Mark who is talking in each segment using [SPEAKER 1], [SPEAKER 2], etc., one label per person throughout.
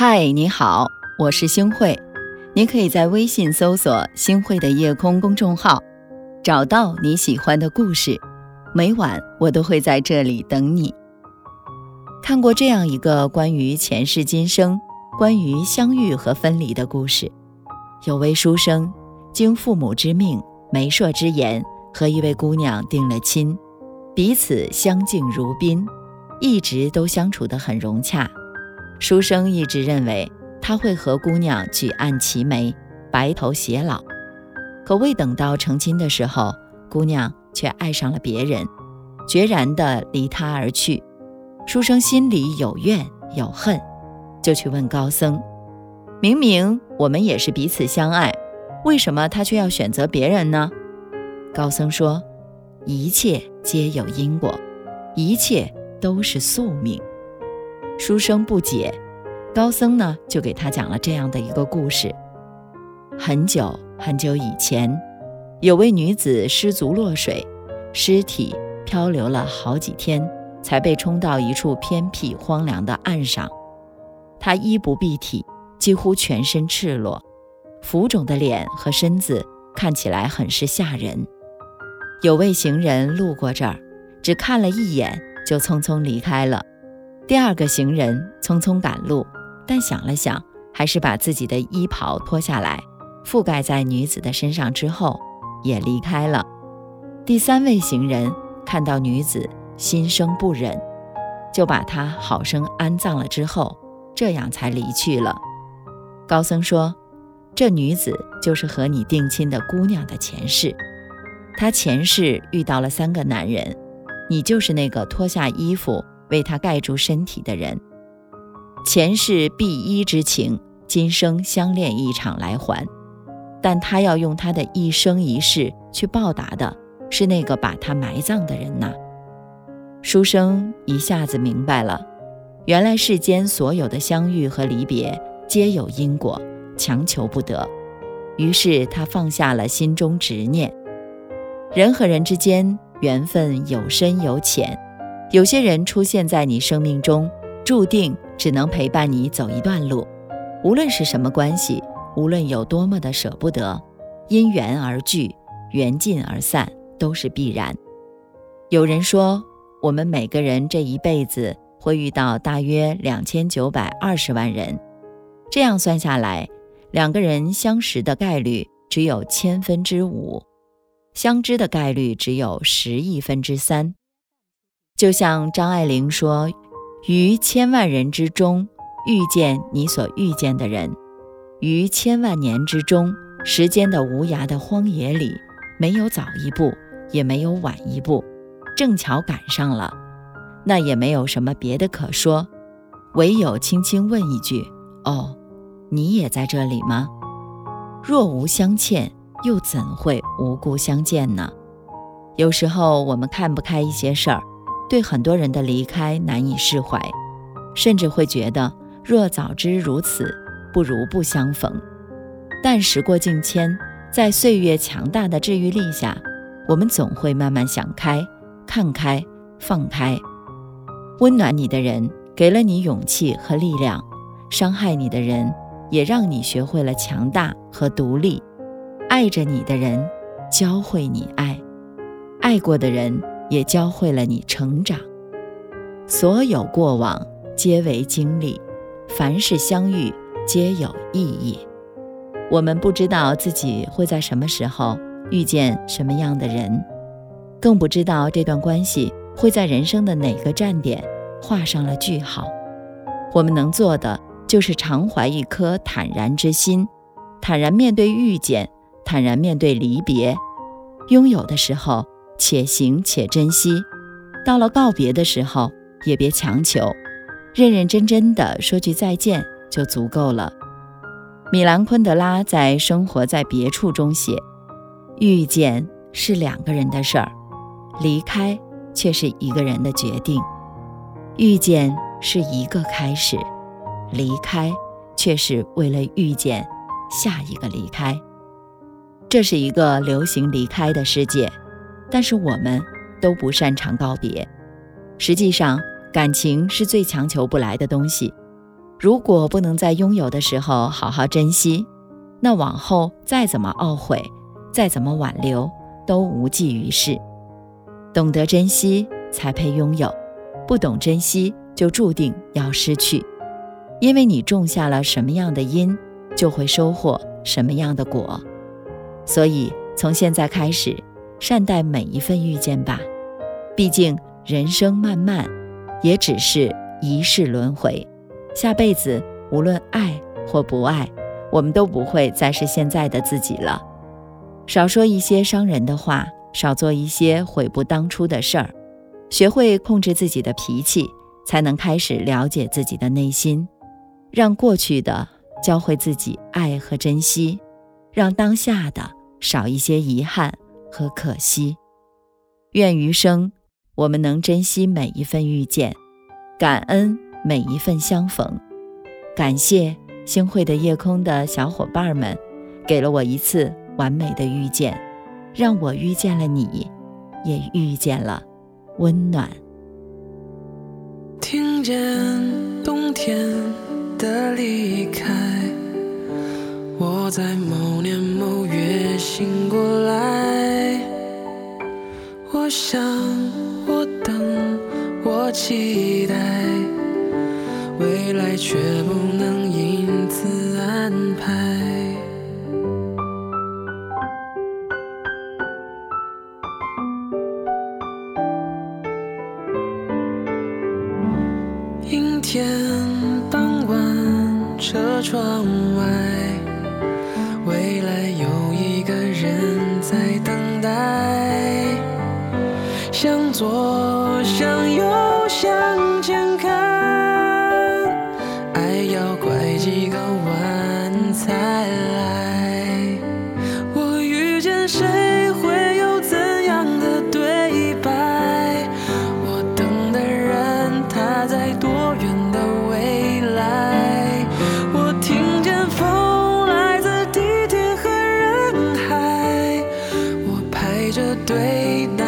[SPEAKER 1] 嗨，你好，我是星慧。你可以在微信搜索“星慧的夜空”公众号，找到你喜欢的故事。每晚我都会在这里等你。看过这样一个关于前世今生、关于相遇和分离的故事：有位书生经父母之命、媒妁之言，和一位姑娘定了亲，彼此相敬如宾，一直都相处得很融洽。书生一直认为他会和姑娘举案齐眉，白头偕老。可未等到成亲的时候，姑娘却爱上了别人，决然地离他而去。书生心里有怨有恨，就去问高僧：“明明我们也是彼此相爱，为什么他却要选择别人呢？”高僧说：“一切皆有因果，一切都是宿命。”书生不解，高僧呢就给他讲了这样的一个故事：很久很久以前，有位女子失足落水，尸体漂流了好几天，才被冲到一处偏僻荒凉的岸上。她衣不蔽体，几乎全身赤裸，浮肿的脸和身子看起来很是吓人。有位行人路过这儿，只看了一眼，就匆匆离开了。第二个行人匆匆赶路，但想了想，还是把自己的衣袍脱下来，覆盖在女子的身上之后，也离开了。第三位行人看到女子，心生不忍，就把她好生安葬了之后，这样才离去了。高僧说：“这女子就是和你定亲的姑娘的前世，她前世遇到了三个男人，你就是那个脱下衣服。”为他盖住身体的人，前世必依之情，今生相恋一场来还。但他要用他的一生一世去报答的，是那个把他埋葬的人呐。书生一下子明白了，原来世间所有的相遇和离别皆有因果，强求不得。于是他放下了心中执念。人和人之间缘分有深有浅。有些人出现在你生命中，注定只能陪伴你走一段路。无论是什么关系，无论有多么的舍不得，因缘而聚，缘尽而散，都是必然。有人说，我们每个人这一辈子会遇到大约两千九百二十万人，这样算下来，两个人相识的概率只有千分之五，相知的概率只有十亿分之三。就像张爱玲说：“于千万人之中遇见你所遇见的人，于千万年之中，时间的无涯的荒野里，没有早一步，也没有晚一步，正巧赶上了，那也没有什么别的可说，唯有轻轻问一句：‘哦，你也在这里吗？’若无相欠，又怎会无故相见呢？有时候我们看不开一些事儿。”对很多人的离开难以释怀，甚至会觉得若早知如此，不如不相逢。但时过境迁，在岁月强大的治愈力下，我们总会慢慢想开、看开、放开。温暖你的人给了你勇气和力量，伤害你的人也让你学会了强大和独立。爱着你的人教会你爱，爱过的人。也教会了你成长。所有过往皆为经历，凡事相遇皆有意义。我们不知道自己会在什么时候遇见什么样的人，更不知道这段关系会在人生的哪个站点画上了句号。我们能做的就是常怀一颗坦然之心，坦然面对遇见，坦然面对离别。拥有的时候。且行且珍惜，到了告别的时候，也别强求，认认真真的说句再见就足够了。米兰昆德拉在《生活在别处》中写：“遇见是两个人的事儿，离开却是一个人的决定。遇见是一个开始，离开却是为了遇见下一个离开。这是一个流行离开的世界。”但是我们都不擅长告别。实际上，感情是最强求不来的东西。如果不能在拥有的时候好好珍惜，那往后再怎么懊悔，再怎么挽留，都无济于事。懂得珍惜，才配拥有；不懂珍惜，就注定要失去。因为你种下了什么样的因，就会收获什么样的果。所以，从现在开始，善待每一份遇见吧。毕竟，人生漫漫，也只是一世轮回。下辈子，无论爱或不爱，我们都不会再是现在的自己了。少说一些伤人的话，少做一些悔不当初的事儿，学会控制自己的脾气，才能开始了解自己的内心。让过去的教会自己爱和珍惜，让当下的少一些遗憾和可惜。愿余生我们能珍惜每一份遇见，感恩每一份相逢。感谢星汇的夜空的小伙伴们，给了我一次完美的遇见，让我遇见了你，也遇见了温暖。
[SPEAKER 2] 听见冬天。的离开，我在某年某月醒过来。我想，我等，我期待，未来却不能因此安排。阴天傍晚。车窗外，未来有一个人在等待。向左，向右，向前看，爱要拐几个弯才来。我遇见谁，会有怎样的对白？我等的人，他在多远的未来？我听见风，来自地铁和人海。我排着队等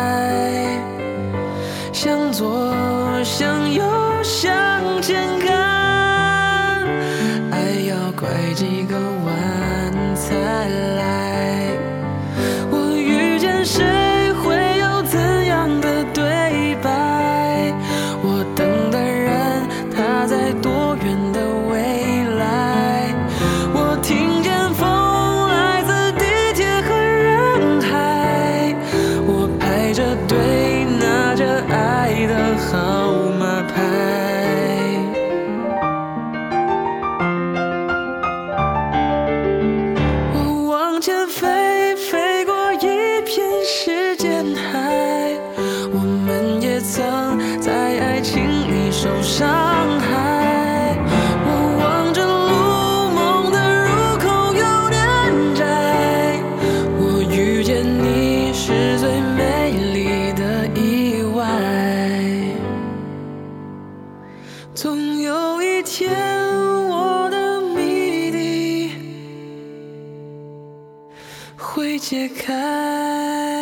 [SPEAKER 2] 左，向右，向会解开。